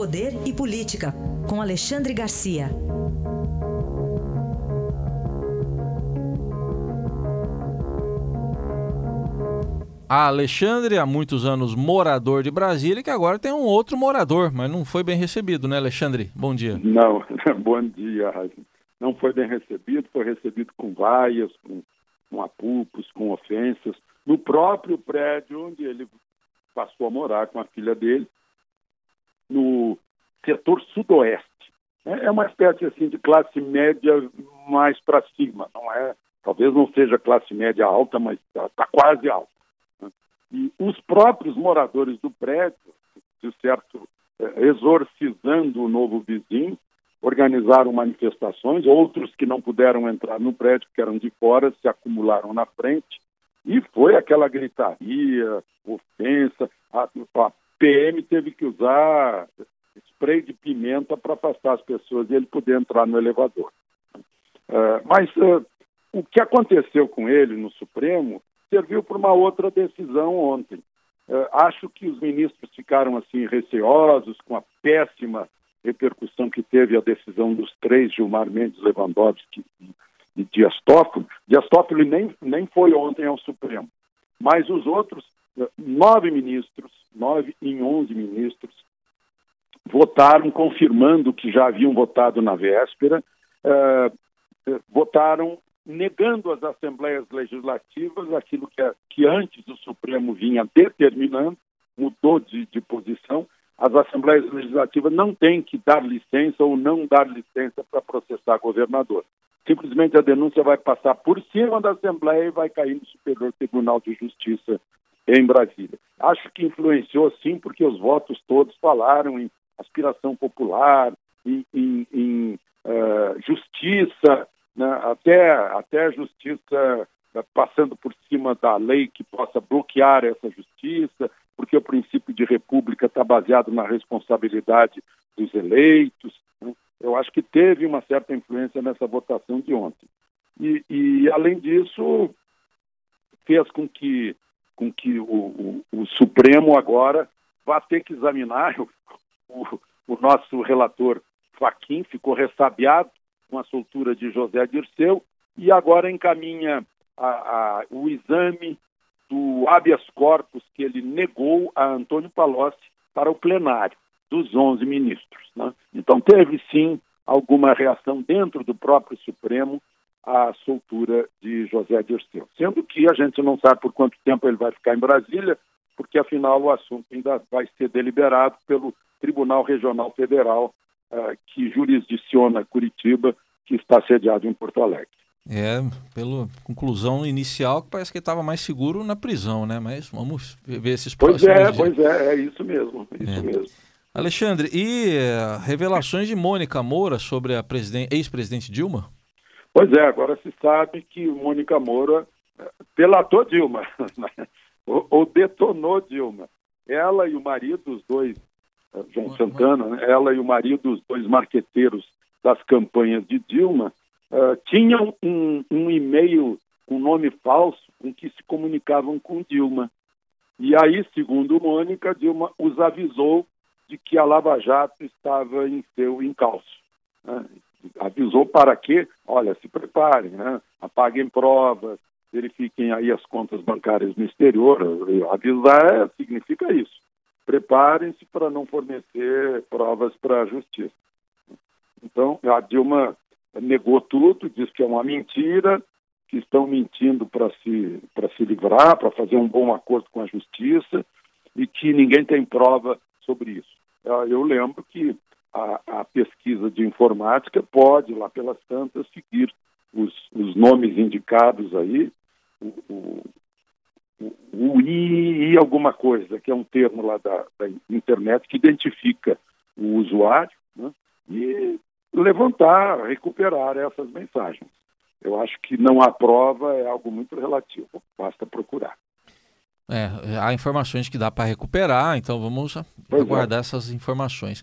Poder e Política, com Alexandre Garcia. A Alexandre, há muitos anos morador de Brasília, que agora tem um outro morador, mas não foi bem recebido, né, Alexandre? Bom dia. Não, bom dia, Não foi bem recebido, foi recebido com vaias, com, com apupos, com ofensas, no próprio prédio onde ele passou a morar com a filha dele, no setor sudoeste. É, é uma espécie assim de classe média mais para cima, não é? Talvez não seja classe média alta, mas está tá quase alta. Né? E os próprios moradores do prédio, de certo, é, exorcizando o novo vizinho, organizaram manifestações, outros que não puderam entrar no prédio, que eram de fora, se acumularam na frente, e foi aquela gritaria, ofensa. A, a PM teve que usar spray de pimenta para afastar as pessoas e ele poder entrar no elevador. Uh, mas uh, o que aconteceu com ele no Supremo serviu para uma outra decisão ontem. Uh, acho que os ministros ficaram assim receosos com a péssima repercussão que teve a decisão dos três, Gilmar Mendes, Lewandowski e Dias Toffoli. Dias Toffoli nem, nem foi ontem ao Supremo, mas os outros nove ministros, nove em onze ministros, votaram confirmando que já haviam votado na véspera, uh, votaram negando às assembleias legislativas aquilo que, que antes o Supremo vinha determinando, mudou de, de posição. As assembleias legislativas não têm que dar licença ou não dar licença para processar governador. Simplesmente a denúncia vai passar por cima da Assembleia e vai cair no Superior Tribunal de Justiça em Brasília. Acho que influenciou sim, porque os votos todos falaram em aspiração popular, em, em, em uh, justiça, né? até, até justiça uh, passando por cima da lei que possa bloquear essa justiça, porque o princípio de república está baseado na responsabilidade dos eleitos. Né? Eu acho que teve uma certa influência nessa votação de ontem. E, e além disso, fez com que, com que o, o, o Supremo agora vá ter que examinar o, o nosso relator Faquim ficou ressabiado com a soltura de José Dirceu e agora encaminha a, a, o exame do habeas corpus que ele negou a Antônio Palocci para o plenário dos 11 ministros. Né? Então teve sim alguma reação dentro do próprio Supremo à soltura de José Dirceu, sendo que a gente não sabe por quanto tempo ele vai ficar em Brasília, porque afinal o assunto ainda vai ser deliberado pelo Tribunal Regional Federal uh, que jurisdiciona Curitiba, que está sediado em Porto Alegre. É, pela conclusão inicial, que parece que estava mais seguro na prisão, né? Mas vamos ver esses próximos Pois é, dias. pois é, é isso mesmo, é isso é. mesmo. Alexandre, e uh, revelações de Mônica Moura sobre a ex-presidente Dilma? Pois é, agora se sabe que Mônica Moura eh, delatou Dilma, né? ou, ou detonou Dilma. Ela e o marido, os dois João Santana, né? ela e o marido, os dois marqueteiros das campanhas de Dilma, uh, tinham um, um e-mail com nome falso com que se comunicavam com Dilma. E aí, segundo Mônica, Dilma os avisou de que a Lava Jato estava em seu encalço. Né? Avisou para quê? Olha, se preparem, né? apaguem provas, verifiquem aí as contas bancárias no exterior. Avisar é, significa isso preparem-se para não fornecer provas para a justiça. Então, a Dilma negou tudo, disse que é uma mentira, que estão mentindo para se, se livrar, para fazer um bom acordo com a justiça e que ninguém tem prova sobre isso. Eu lembro que a, a pesquisa de informática pode, lá pelas tantas, seguir os, os nomes indicados aí, o, o, o I, I alguma coisa, que é um termo lá da, da internet que identifica o usuário, né? e levantar, recuperar essas mensagens. Eu acho que não há prova, é algo muito relativo, basta procurar. É, há informações que dá para recuperar, então vamos pois é. aguardar é. essas informações.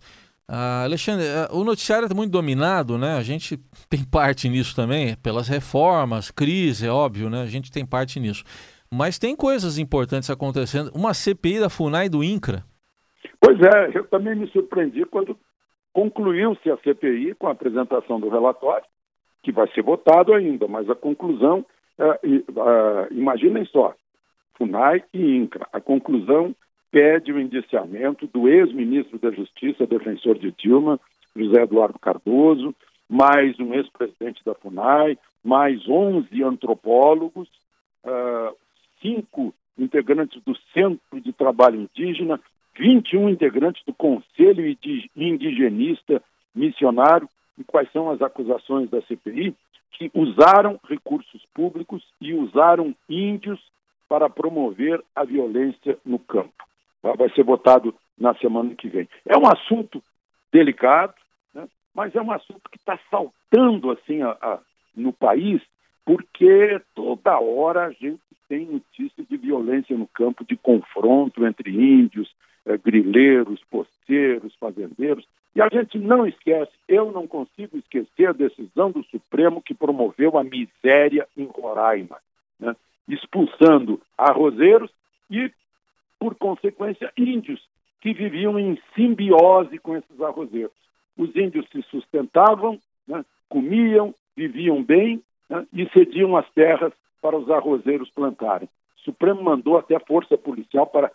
Ah, Alexandre, é, o noticiário é muito dominado, né? A gente tem parte nisso também, pelas reformas, crise, é óbvio, né? A gente tem parte nisso. Mas tem coisas importantes acontecendo. Uma CPI da FUNAI do INCRA. Pois é, eu também me surpreendi quando concluiu-se a CPI com a apresentação do relatório, que vai ser votado ainda, mas a conclusão, é, é, imaginem só, FUNAI e INCRA, a conclusão pede o indiciamento do ex-ministro da Justiça, defensor de Dilma, José Eduardo Cardoso, mais um ex-presidente da FUNAI, mais 11 antropólogos, uh, cinco integrantes do Centro de Trabalho Indígena, 21 integrantes do Conselho Indigenista Missionário. E quais são as acusações da CPI? Que usaram recursos públicos e usaram índios para promover a violência no campo. Vai ser votado na semana que vem. É um assunto delicado, né? mas é um assunto que está saltando assim a, a, no país, porque toda hora a gente tem notícia de violência no campo, de confronto entre índios, eh, grileiros, posteiros, fazendeiros. E a gente não esquece, eu não consigo esquecer a decisão do Supremo que promoveu a miséria em Roraima, né? expulsando arrozeiros e, por consequência, índios que viviam em simbiose com esses arrozeiros. Os índios se sustentavam, né? comiam, viviam bem né? e cediam as terras para os arrozeiros plantarem. O Supremo mandou até força policial para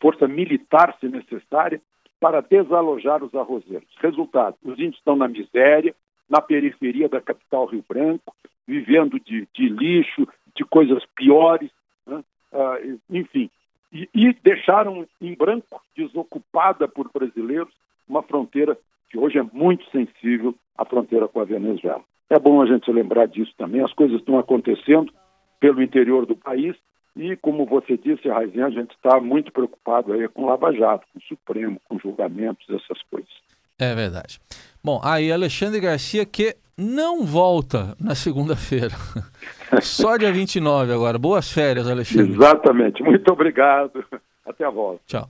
força militar, se necessária, para desalojar os arrozeiros. Resultado: os índios estão na miséria, na periferia da capital Rio Branco, vivendo de, de lixo, de coisas piores, né? ah, enfim. E, e deixaram em branco, desocupada por brasileiros, uma fronteira que hoje é muito sensível à fronteira com a Venezuela. É bom a gente lembrar disso também. As coisas estão acontecendo pelo interior do país e, como você disse, Raizinha, a gente está muito preocupado aí com Lava Jato, com o Supremo, com julgamentos, essas coisas. É verdade. Bom, aí Alexandre Garcia que não volta na segunda-feira. Só dia 29 agora. Boas férias, Alexandre. Exatamente. Muito obrigado. Até a volta. Tchau.